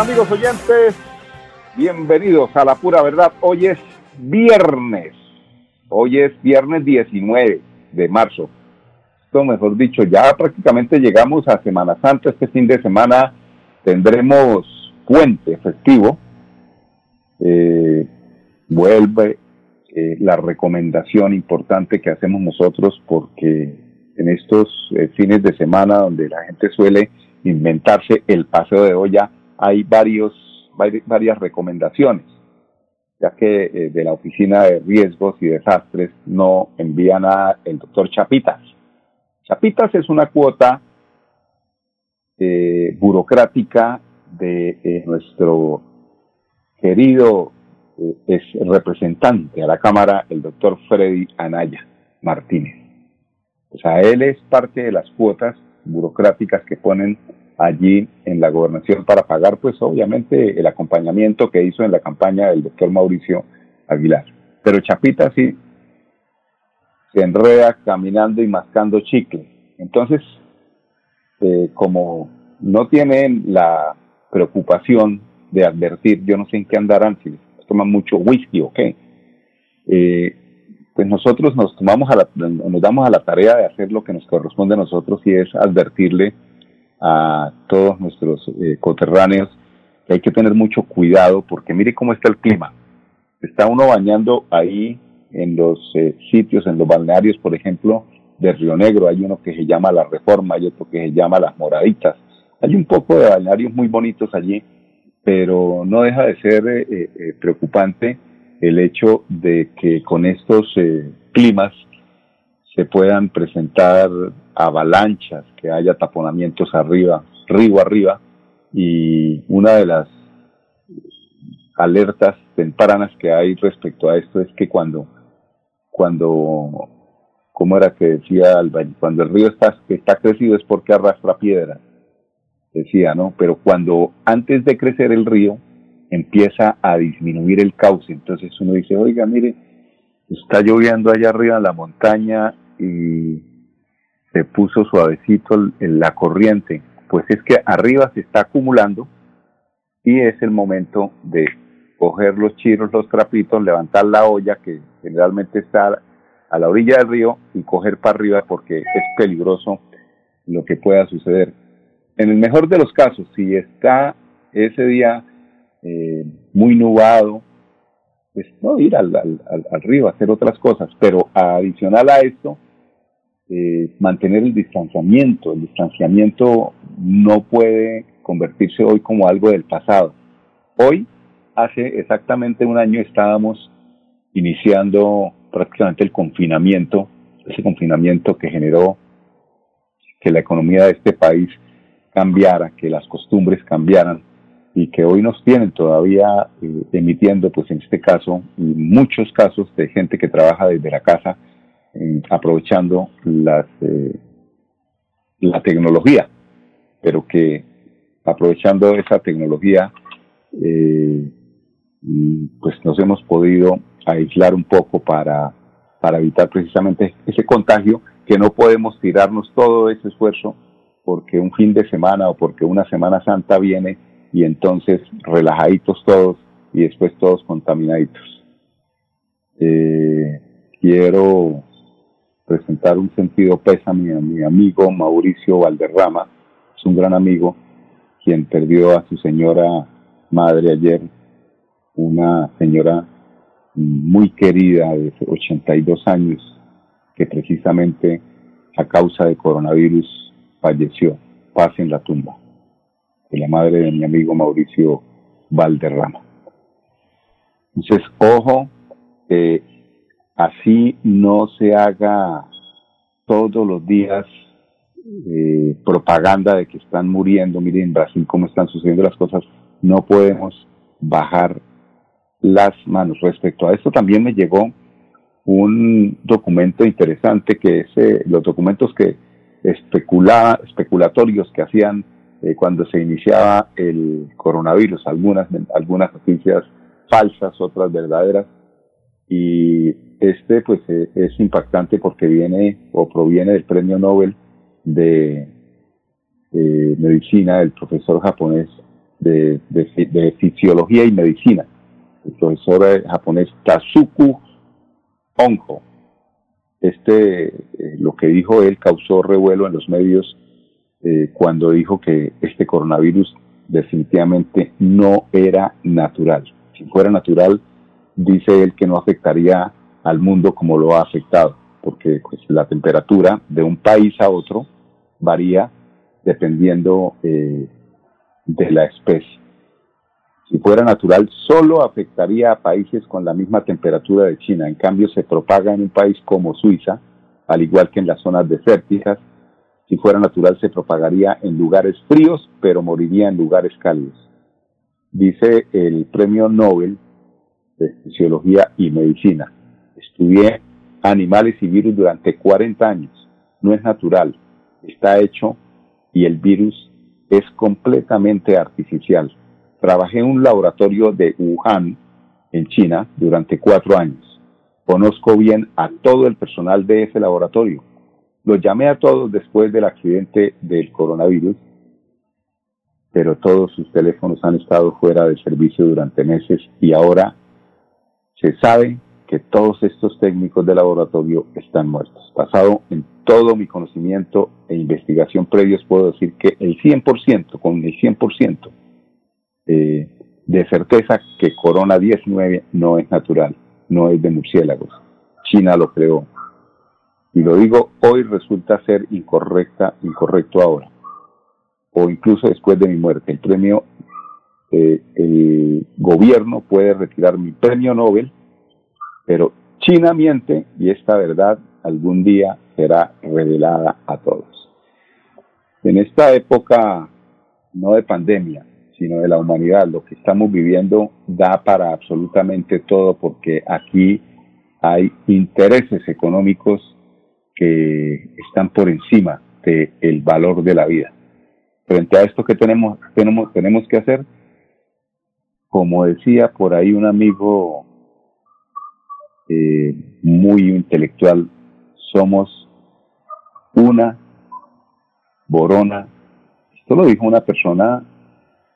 Amigos oyentes, bienvenidos a la pura verdad. Hoy es viernes, hoy es viernes 19 de marzo. Esto mejor dicho, ya prácticamente llegamos a Semana Santa. Este fin de semana tendremos puente festivo. Eh, vuelve eh, la recomendación importante que hacemos nosotros porque en estos eh, fines de semana donde la gente suele inventarse el paseo de olla, hay varios, varias recomendaciones, ya que eh, de la Oficina de Riesgos y Desastres no envían a el doctor Chapitas. Chapitas es una cuota eh, burocrática de eh, nuestro querido es representante a la Cámara, el doctor Freddy Anaya Martínez. O sea, él es parte de las cuotas burocráticas que ponen allí en la gobernación para pagar, pues obviamente, el acompañamiento que hizo en la campaña del doctor Mauricio Aguilar. Pero Chapita sí se enreda caminando y mascando chicle. Entonces, eh, como no tienen la preocupación de advertir, yo no sé en qué andarán, si toman mucho whisky o qué, eh, pues nosotros nos tomamos a la, nos damos a la tarea de hacer lo que nos corresponde a nosotros y es advertirle a todos nuestros eh, coterráneos hay que tener mucho cuidado porque mire cómo está el clima. Está uno bañando ahí en los eh, sitios, en los balnearios, por ejemplo, de Río Negro. Hay uno que se llama La Reforma, hay otro que se llama Las Moraditas. Hay un poco de balnearios muy bonitos allí, pero no deja de ser eh, preocupante el hecho de que con estos climas puedan presentar avalanchas, que haya taponamientos arriba, río arriba, y una de las alertas tempranas que hay respecto a esto es que cuando, cuando, ¿cómo era que decía Cuando el río está, está crecido es porque arrastra piedra, decía, ¿no? Pero cuando antes de crecer el río empieza a disminuir el cauce, entonces uno dice, oiga, mire, está lloviendo allá arriba en la montaña y se puso suavecito en la corriente, pues es que arriba se está acumulando y es el momento de coger los chiros, los trapitos, levantar la olla que generalmente está a la orilla del río y coger para arriba porque es peligroso lo que pueda suceder. En el mejor de los casos, si está ese día eh, muy nubado, pues no ir al, al, al, río a hacer otras cosas, pero adicional a esto, eh, mantener el distanciamiento. El distanciamiento no puede convertirse hoy como algo del pasado. Hoy, hace exactamente un año, estábamos iniciando prácticamente el confinamiento, ese confinamiento que generó que la economía de este país cambiara, que las costumbres cambiaran y que hoy nos tienen todavía eh, emitiendo, pues en este caso, muchos casos de gente que trabaja desde la casa, aprovechando las, eh, la tecnología, pero que aprovechando esa tecnología, eh, pues nos hemos podido aislar un poco para, para evitar precisamente ese contagio, que no podemos tirarnos todo ese esfuerzo porque un fin de semana o porque una Semana Santa viene y entonces relajaditos todos y después todos contaminaditos. Eh, quiero presentar un sentido pésame a mi amigo Mauricio Valderrama, es un gran amigo, quien perdió a su señora madre ayer, una señora muy querida de 82 años que precisamente a causa de coronavirus falleció, paz en la tumba, de la madre de mi amigo Mauricio Valderrama. Entonces, ojo, que así no se haga todos los días eh, propaganda de que están muriendo, miren en Brasil cómo están sucediendo las cosas, no podemos bajar las manos. Respecto a esto también me llegó un documento interesante que es eh, los documentos que especulaba, especulatorios que hacían eh, cuando se iniciaba el coronavirus, algunas, algunas noticias falsas, otras verdaderas. Y este pues eh, es impactante porque viene o proviene del premio Nobel de medicina del profesor japonés de, fisiología y medicina, el profesor japonés Tazuku Honjo. Este, eh, lo que dijo él causó revuelo en los medios eh, cuando dijo que este coronavirus definitivamente no era natural. Si fuera natural, dice él que no afectaría al mundo como lo ha afectado, porque pues, la temperatura de un país a otro varía dependiendo eh, de la especie. Si fuera natural, solo afectaría a países con la misma temperatura de China. En cambio, se propaga en un país como Suiza, al igual que en las zonas desérticas. Si fuera natural, se propagaría en lugares fríos, pero moriría en lugares cálidos. Dice el premio Nobel de Fisiología y Medicina. Estudié animales y virus durante 40 años. No es natural, está hecho y el virus es completamente artificial. Trabajé en un laboratorio de Wuhan, en China, durante cuatro años. Conozco bien a todo el personal de ese laboratorio. Los llamé a todos después del accidente del coronavirus, pero todos sus teléfonos han estado fuera de servicio durante meses y ahora se sabe que todos estos técnicos de laboratorio están muertos. Basado en todo mi conocimiento e investigación previos, puedo decir que el 100%, con el 100% eh, de certeza que Corona 19 no es natural, no es de murciélagos. China lo creó. Y lo digo hoy resulta ser incorrecta, incorrecto ahora. O incluso después de mi muerte. El premio, eh, el gobierno puede retirar mi premio Nobel pero China miente y esta verdad algún día será revelada a todos. En esta época, no de pandemia, sino de la humanidad, lo que estamos viviendo da para absolutamente todo porque aquí hay intereses económicos que están por encima del valor de la vida. Frente a esto que tenemos, tenemos, tenemos que hacer, como decía por ahí un amigo eh, muy intelectual, somos una borona. Esto lo dijo una persona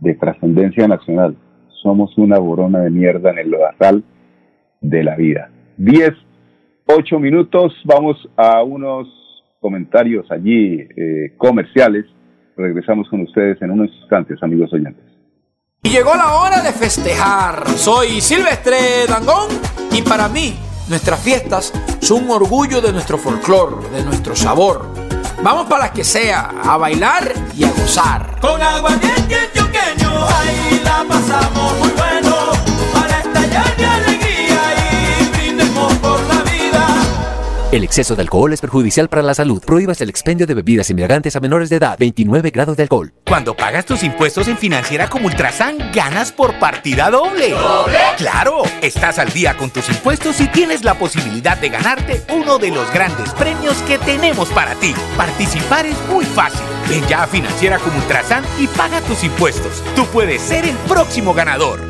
de trascendencia nacional. Somos una borona de mierda en el lodazal de la vida. Diez, ocho minutos, vamos a unos comentarios allí eh, comerciales. Regresamos con ustedes en unos instantes, amigos oyentes. Y llegó la hora de festejar. Soy Silvestre Dangón y para mí nuestras fiestas son un orgullo de nuestro folclor, de nuestro sabor. Vamos para las que sea, a bailar y a gozar. Con agua choqueño, ahí la pasamos muy bueno, El exceso de alcohol es perjudicial para la salud. Prohíbas el expendio de bebidas inmigrantes a menores de edad. 29 grados de alcohol. Cuando pagas tus impuestos en Financiera como Ultrasan, ganas por partida doble. ¿Doble? ¡Claro! Estás al día con tus impuestos y tienes la posibilidad de ganarte uno de los grandes premios que tenemos para ti. Participar es muy fácil. Ven ya a Financiera como Ultrasan y paga tus impuestos. Tú puedes ser el próximo ganador.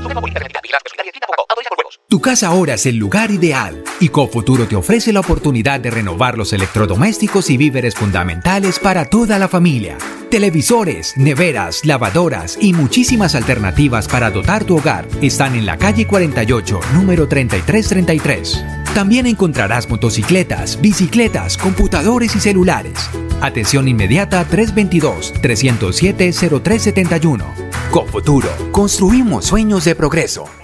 Tu casa ahora es el lugar ideal y Cofuturo te ofrece la oportunidad de renovar los electrodomésticos y víveres fundamentales para toda la familia. Televisores, neveras, lavadoras y muchísimas alternativas para dotar tu hogar están en la calle 48, número 3333. También encontrarás motocicletas, bicicletas, computadores y celulares. Atención inmediata 322-307-0371 Con Futuro, construimos sueños de progreso.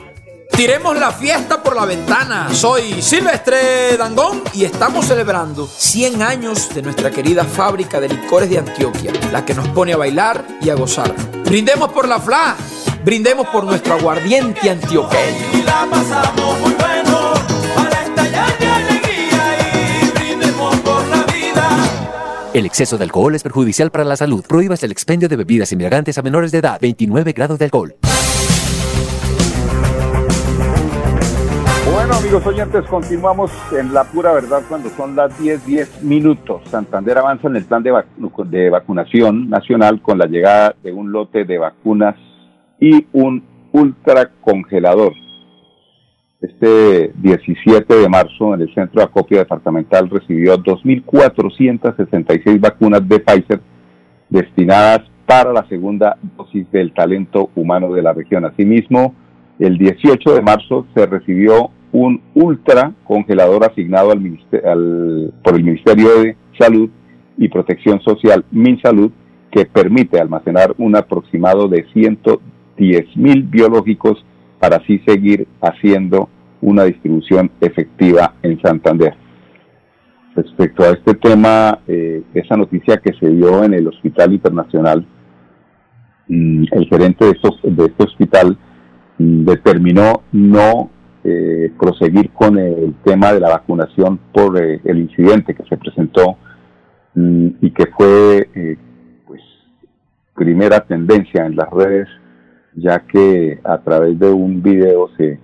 Tiremos la fiesta por la ventana. Soy Silvestre Dangón y estamos celebrando 100 años de nuestra querida fábrica de licores de Antioquia, la que nos pone a bailar y a gozar. Brindemos por la FLA, brindemos por nuestro aguardiente antioqueño. Y la pasamos muy bueno para estallar de alegría y brindemos por la vida. El exceso de alcohol es perjudicial para la salud. Prohíbas el expendio de bebidas embriagantes a menores de edad. 29 grados de alcohol. Bueno, amigos oyentes, continuamos en la pura verdad cuando son las 10, 10 minutos. Santander avanza en el plan de, de vacunación nacional con la llegada de un lote de vacunas y un ultracongelador. Este 17 de marzo, en el centro de acopio departamental, recibió 2.466 vacunas de Pfizer destinadas para la segunda dosis del talento humano de la región. Asimismo, el 18 de marzo se recibió un ultra congelador asignado al al- por el Ministerio de Salud y Protección Social, MinSalud, que permite almacenar un aproximado de 110 mil biológicos para así seguir haciendo una distribución efectiva en Santander. Respecto a este tema, eh, esa noticia que se dio en el Hospital Internacional, mm, el gerente de, estos- de este hospital mm, determinó no eh, proseguir con el tema de la vacunación por eh, el incidente que se presentó mm, y que fue eh, pues primera tendencia en las redes ya que a través de un video se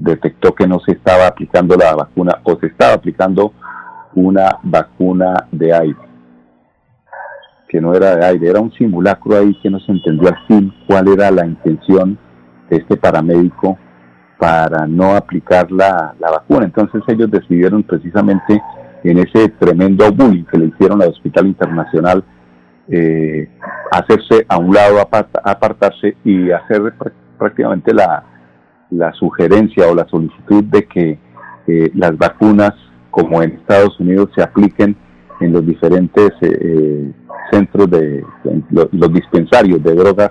detectó que no se estaba aplicando la vacuna o se estaba aplicando una vacuna de aire que no era de aire, era un simulacro ahí que no se entendió al fin cuál era la intención de este paramédico para no aplicar la, la vacuna. Entonces ellos decidieron precisamente en ese tremendo bullying que le hicieron al Hospital Internacional eh, hacerse a un lado, aparta- apartarse y hacer pr- prácticamente la, la sugerencia o la solicitud de que eh, las vacunas, como en Estados Unidos, se apliquen en los diferentes eh, eh, centros de, en lo- los dispensarios de drogas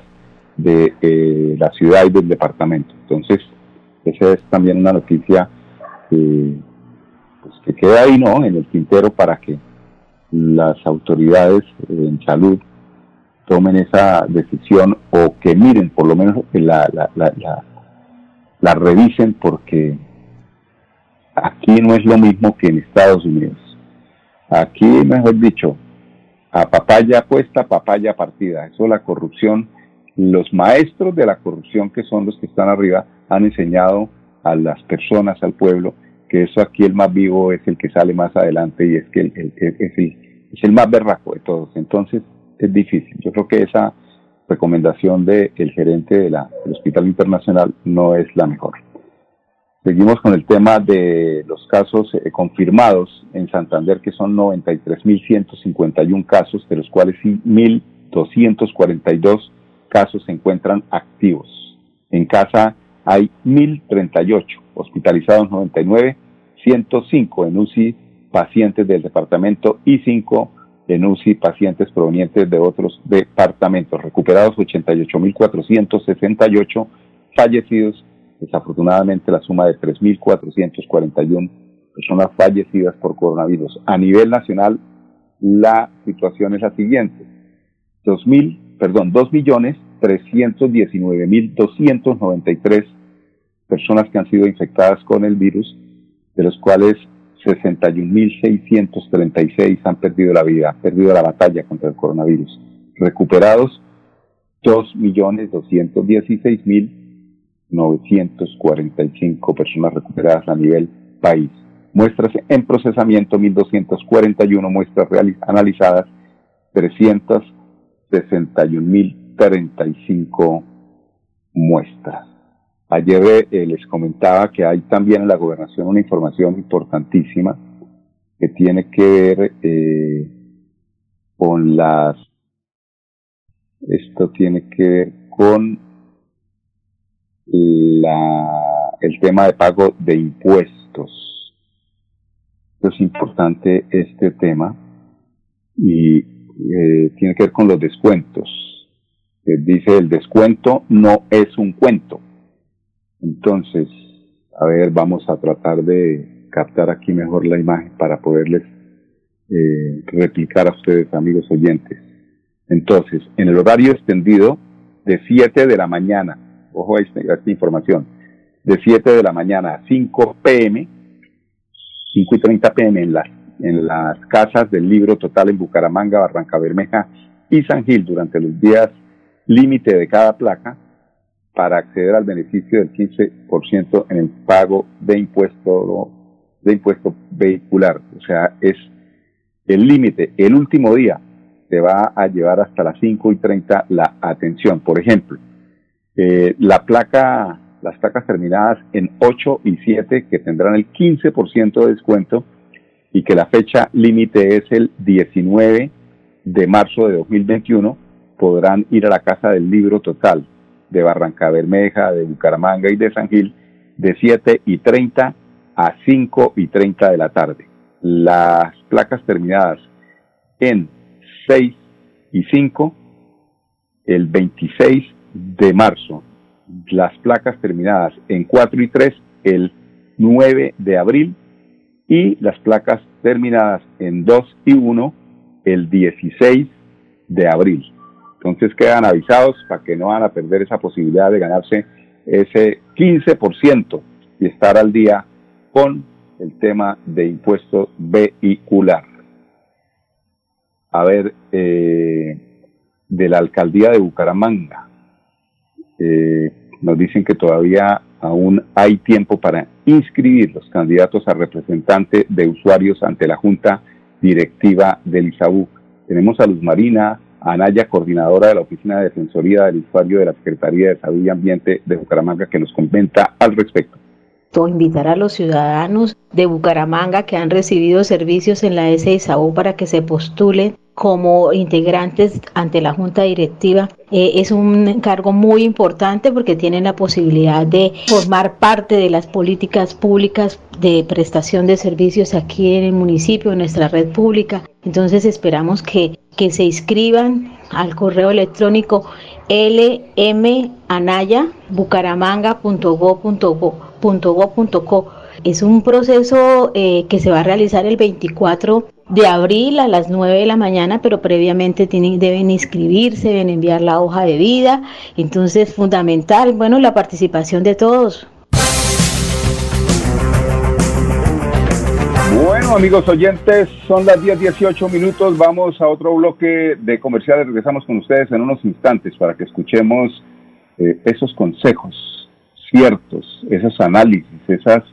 de la ciudad y del departamento. Entonces, esa es también una noticia eh, pues, que queda ahí, ¿no? En el tintero para que las autoridades eh, en salud tomen esa decisión o que miren, por lo menos que la, la, la, la, la revisen porque aquí no es lo mismo que en Estados Unidos. Aquí, mejor dicho, a papaya puesta, papaya partida. Eso la corrupción, los maestros de la corrupción que son los que están arriba han enseñado a las personas, al pueblo, que eso aquí el más vivo es el que sale más adelante y es que el, el- es, el, más berraco de todos. Entonces es difícil. Yo creo que esa recomendación del gerente de la, del Hospital Internacional no es la mejor. Seguimos con el tema de los casos eh, confirmados en Santander, que son 93.151 casos, de los cuales sí 1.242 casos se encuentran activos. En casa hay 1.038, hospitalizados 99, 105 en UCI pacientes del departamento y 5 en UCI pacientes provenientes de otros departamentos. Recuperados 88.468, fallecidos desafortunadamente la suma de 3.441 personas fallecidas por coronavirus. A nivel nacional, la situación es la siguiente. 2.000, perdón, 2.319.293 personas que han sido infectadas con el virus, de los cuales 61.636 han perdido la vida, han perdido la batalla contra el coronavirus. Recuperados, 2.216.945 personas recuperadas a nivel país. Muestras en procesamiento, 1.241 muestras analizadas, 361.035 muestras. Ayer eh, les comentaba que hay también en la gobernación una información importantísima que tiene que ver eh, con las esto tiene que ver con la, el tema de pago de impuestos. Es importante este tema y eh, tiene que ver con los descuentos. dice el descuento no es un cuento. Entonces, a ver, vamos a tratar de captar aquí mejor la imagen para poderles eh, replicar a ustedes, amigos oyentes. Entonces, en el horario extendido de 7 de la mañana, ojo a esta, a esta información, de 7 de la mañana a 5 pm, 5 y 30 pm en las, en las casas del libro total en Bucaramanga, Barranca Bermeja y San Gil durante los días límite de cada placa para acceder al beneficio del 15% en el pago de impuesto de impuesto vehicular. O sea, es el límite, el último día te va a llevar hasta las 5 y 30 la atención. Por ejemplo, eh, la placa, las placas terminadas en 8 y 7 que tendrán el 15% de descuento y que la fecha límite es el 19 de marzo de 2021, podrán ir a la Casa del Libro Total de Barranca Bermeja, de Bucaramanga y de San Gil de 7 y 30 a 5 y 30 de la tarde. Las placas terminadas en 6 y 5 el 26 de marzo. Las placas terminadas en 4 y 3 el 9 de abril y las placas terminadas en 2 y 1 el 16 de abril. Entonces quedan avisados para que no van a perder esa posibilidad de ganarse ese 15% y estar al día con el tema de impuesto vehicular. A ver, eh, de la alcaldía de Bucaramanga, eh, nos dicen que todavía aún hay tiempo para inscribir los candidatos a representante de usuarios ante la Junta Directiva del ISABU. Tenemos a Luz Marina, Anaya, coordinadora de la Oficina de Defensoría del Usuario de la Secretaría de Salud y Ambiente de Bucaramanga, que nos comenta al respecto invitar a los ciudadanos de Bucaramanga que han recibido servicios en la SISAU para que se postulen como integrantes ante la junta directiva eh, es un cargo muy importante porque tienen la posibilidad de formar parte de las políticas públicas de prestación de servicios aquí en el municipio, en nuestra red pública. Entonces esperamos que, que se inscriban al correo electrónico lmanaya.bucaramanga.go.co. Es un proceso eh, que se va a realizar el 24 de abril a las 9 de la mañana, pero previamente tienen, deben inscribirse, deben enviar la hoja de vida. Entonces, fundamental, bueno, la participación de todos. Bueno, amigos oyentes, son las 10:18 minutos. Vamos a otro bloque de comerciales. Regresamos con ustedes en unos instantes para que escuchemos eh, esos consejos ciertos, esos análisis, esas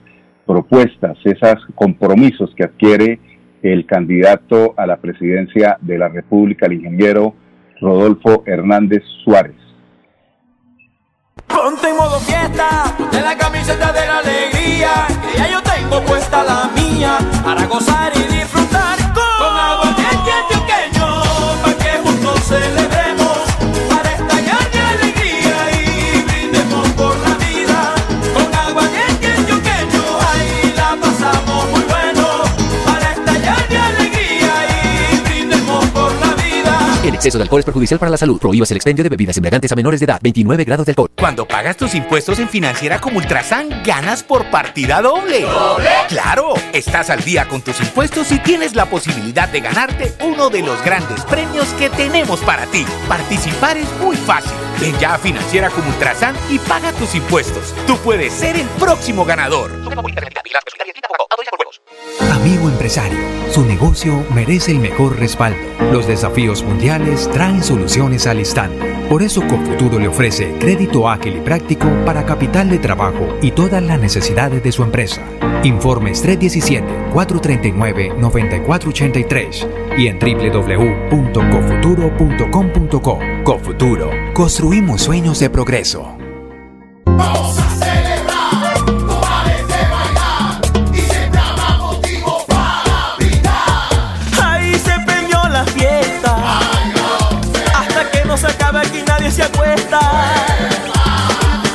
propuestas, esos compromisos que adquiere el candidato a la presidencia de la República, el ingeniero Rodolfo Hernández Suárez. Ponte modo fiesta, ponte la camiseta de la alegría, puesta la mía, para gozar exceso de alcohol es perjudicial para la salud. Prohíbas el expendio de bebidas embriagantes a menores de edad. 29 grados de alcohol. Cuando pagas tus impuestos en Financiera como Ultrasan, ganas por partida doble. ¿Doble? ¡Claro! Estás al día con tus impuestos y tienes la posibilidad de ganarte uno de los grandes premios que tenemos para ti. Participar es muy fácil. Ven ya a Financiera como Ultrasan y paga tus impuestos. Tú puedes ser el próximo ganador. Amigo empresario, su negocio merece el mejor respaldo. Los desafíos mundiales traen soluciones al instante. Por eso Confuturo le ofrece crédito ágil y práctico para capital de trabajo y todas las necesidades de su empresa. Informes 317-439-9483 y en www.cofuturo.com.co. Cofuturo, construimos sueños de progreso.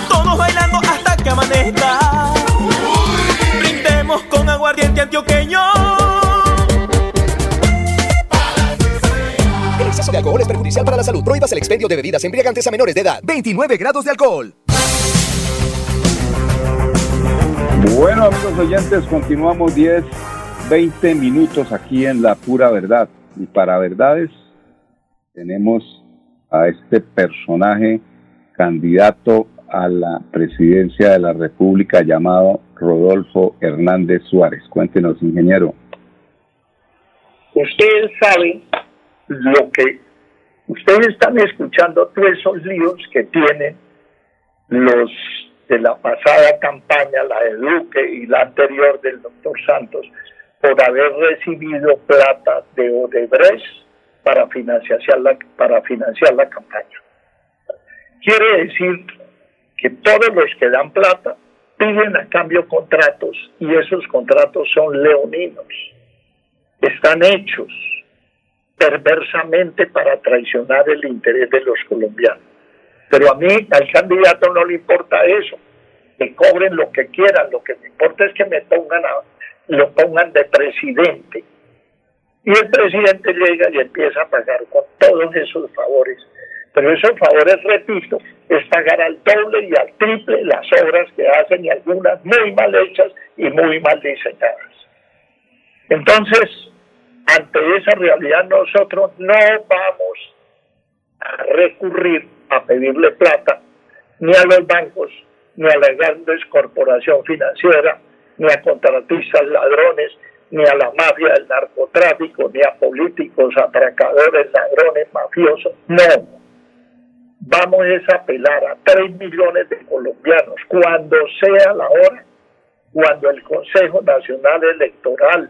Todos bailando hasta que amanezca. Brindemos con aguardiente antioqueño. El exceso de de alcohol es perjudicial para la salud. Prohíbas el expendio de bebidas embriagantes a menores de edad. 29 grados de alcohol. Bueno, amigos oyentes, continuamos 10, 20 minutos aquí en La Pura Verdad. Y para verdades tenemos a este personaje candidato a la presidencia de la República llamado Rodolfo Hernández Suárez. Cuéntenos, ingeniero. Ustedes saben lo que ustedes están escuchando todos esos líos que tienen los de la pasada campaña, la de Duque y la anterior del doctor Santos, por haber recibido plata de Odebrecht para financiar la, para financiar la campaña. Quiere decir que todos los que dan plata piden a cambio contratos y esos contratos son leoninos. Están hechos perversamente para traicionar el interés de los colombianos. Pero a mí, al candidato no le importa eso. Que cobren lo que quieran. Lo que me importa es que me pongan a, lo pongan de presidente. Y el presidente llega y empieza a pagar con todos esos favores. Pero esos favores, repito, es pagar al doble y al triple las obras que hacen y algunas muy mal hechas y muy mal diseñadas. Entonces, ante esa realidad nosotros no vamos a recurrir a pedirle plata ni a los bancos, ni a la grandes corporación financiera, ni a contratistas ladrones, ni a la mafia del narcotráfico, ni a políticos atracadores, ladrones, mafiosos. No. Vamos a apelar a tres millones de colombianos cuando sea la hora, cuando el Consejo Nacional Electoral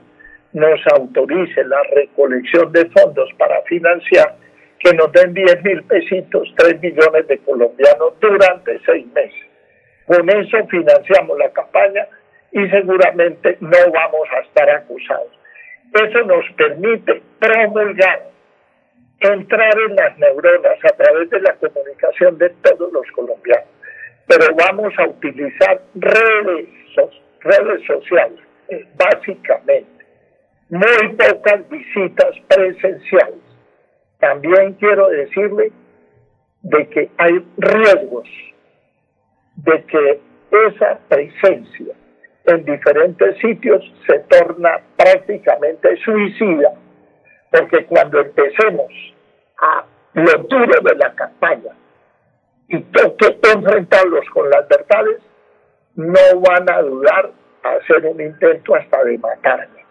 nos autorice la recolección de fondos para financiar, que nos den 10 mil pesitos, 3 millones de colombianos durante seis meses. Con eso financiamos la campaña y seguramente no vamos a estar acusados. Eso nos permite promulgar, entrar en las neuronas a través de la comunicación de todos los colombianos. Pero vamos a utilizar redes, redes sociales, básicamente. Muy pocas visitas presenciales. También quiero decirle de que hay riesgos de que esa presencia en diferentes sitios se torna prácticamente suicida, porque cuando empecemos a lo duro de la campaña y toque enfrentarlos con las verdades, no van a dudar a hacer un intento hasta de matarme.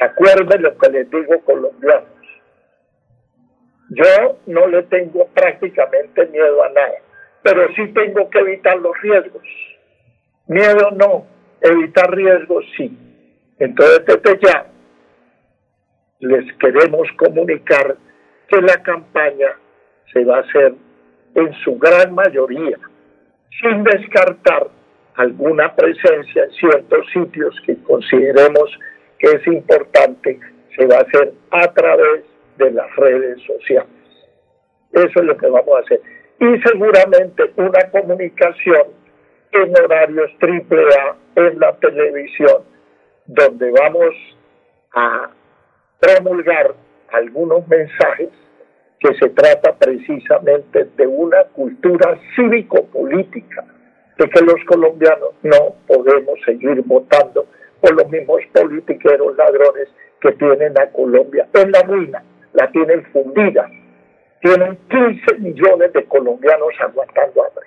Acuerden lo que les digo colombianos. Yo no le tengo prácticamente miedo a nada, pero sí tengo que evitar los riesgos. Miedo no, evitar riesgos sí. Entonces desde ya les queremos comunicar que la campaña se va a hacer en su gran mayoría, sin descartar alguna presencia en ciertos sitios que consideremos que es importante, se va a hacer a través de las redes sociales. Eso es lo que vamos a hacer. Y seguramente una comunicación en horarios triple A en la televisión, donde vamos a promulgar algunos mensajes que se trata precisamente de una cultura cívico-política, de que los colombianos no podemos seguir votando por los mismos politiqueros ladrones que tienen a Colombia en la ruina, la tienen fundida. Tienen 15 millones de colombianos aguantando hambre.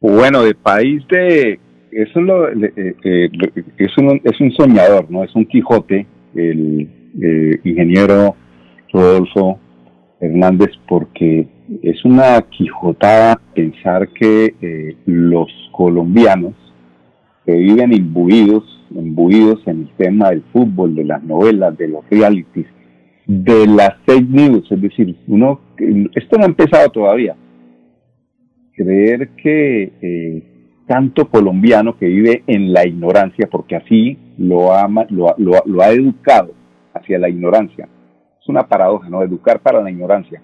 Bueno, de país de... Eso lo, eh, eh, es, un, es un soñador, ¿no? Es un Quijote, el eh, ingeniero Rodolfo Hernández, porque es una quijotada pensar que los colombianos que viven imbuidos, imbuidos en el tema del fútbol, de las novelas, de los realities, de las fake news, es decir, uno, esto no ha empezado todavía, creer que eh, tanto colombiano que vive en la ignorancia, porque así lo ha, lo, ha educado hacia la ignorancia. Es una paradoja, ¿no? Educar para la ignorancia.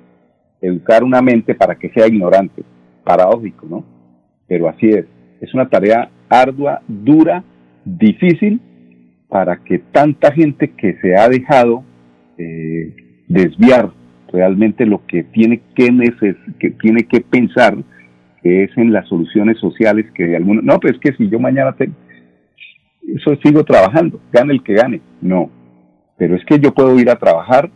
Educar una mente para que sea ignorante. Paradójico, ¿no? Pero así es. Es una tarea ardua, dura, difícil, para que tanta gente que se ha dejado eh, desviar realmente lo que tiene que, que tiene que pensar que es en las soluciones sociales que de algunos no pues que si yo mañana tengo eso sigo trabajando gane el que gane no pero es que yo puedo ir a trabajar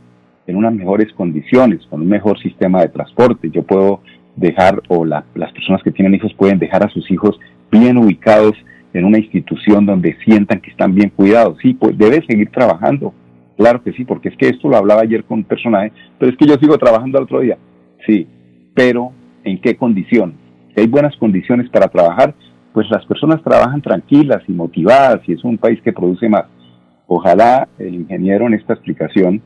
en unas mejores condiciones con un mejor sistema de transporte yo puedo dejar o la, las personas que tienen hijos pueden dejar a sus hijos bien ubicados en una institución donde sientan que están bien cuidados sí pues debe seguir trabajando Claro que sí, porque es que esto lo hablaba ayer con un personaje, pero es que yo sigo trabajando al otro día. Sí, pero ¿en qué condiciones? Si hay buenas condiciones para trabajar, pues las personas trabajan tranquilas y motivadas y es un país que produce más. Ojalá el ingeniero en esta explicación,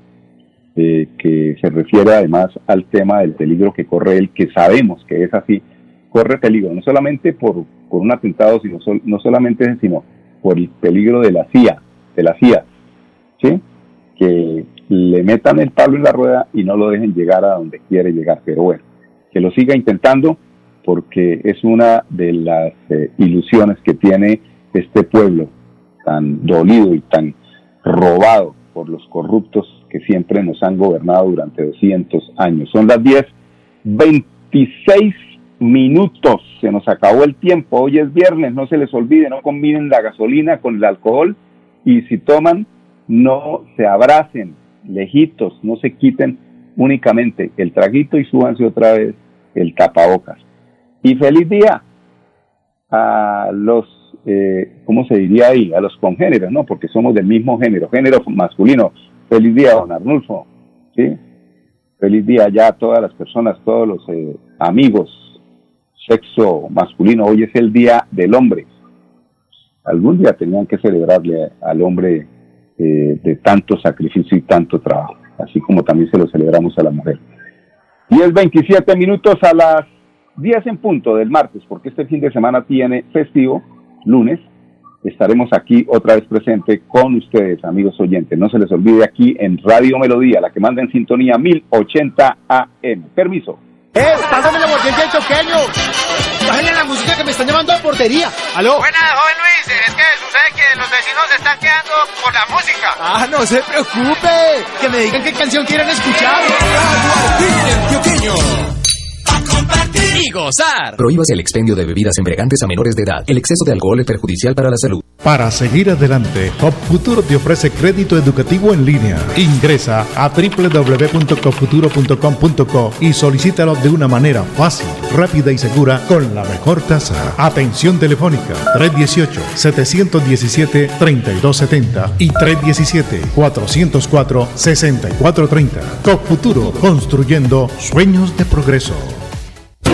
eh, que se refiere además al tema del peligro que corre él, que sabemos que es así, corre peligro, no solamente por, por un atentado, sino no solamente sino por el peligro de la CIA, de la CIA, ¿sí? que le metan el palo en la rueda y no lo dejen llegar a donde quiere llegar. Pero bueno, que lo siga intentando porque es una de las eh, ilusiones que tiene este pueblo tan dolido y tan robado por los corruptos que siempre nos han gobernado durante 200 años. Son las 10, 26 minutos, se nos acabó el tiempo, hoy es viernes, no se les olvide, no combinen la gasolina con el alcohol y si toman, no se abracen lejitos, no se quiten únicamente el traguito y súbanse otra vez el tapabocas. Y feliz día a los, eh, ¿cómo se diría ahí? A los congéneros, ¿no? Porque somos del mismo género, género masculino. Feliz día, don Arnulfo, ¿sí? Feliz día ya a todas las personas, todos los eh, amigos, sexo masculino. Hoy es el día del hombre. Algún día tenían que celebrarle al hombre eh, de tanto sacrificio y tanto trabajo, así como también se lo celebramos a la mujer. Y es 27 minutos a las 10 en punto del martes, porque este fin de semana tiene festivo, lunes, estaremos aquí otra vez presente con ustedes, amigos oyentes. No se les olvide aquí en Radio Melodía, la que manda en sintonía 1080 AM. Permiso. ¡Eh! ¡Pásame la del choqueño! ¡Bájenle la música que me están llamando a portería! ¡Aló! Buenas, joven Luis. Es que sucede que los vecinos se están quedando por la música. ¡Ah, no se preocupe! Que me digan qué canción quieren escuchar. Y gozar. Prohíbas el expendio de bebidas embriagantes a menores de edad. El exceso de alcohol es perjudicial para la salud. Para seguir adelante, Hop Futuro te ofrece crédito educativo en línea. Ingresa a www.copfuturo.com.co y solicítalo de una manera fácil, rápida y segura con la mejor tasa. Atención telefónica 318-717-3270 y 317-404-6430. Cop Futuro, construyendo sueños de progreso.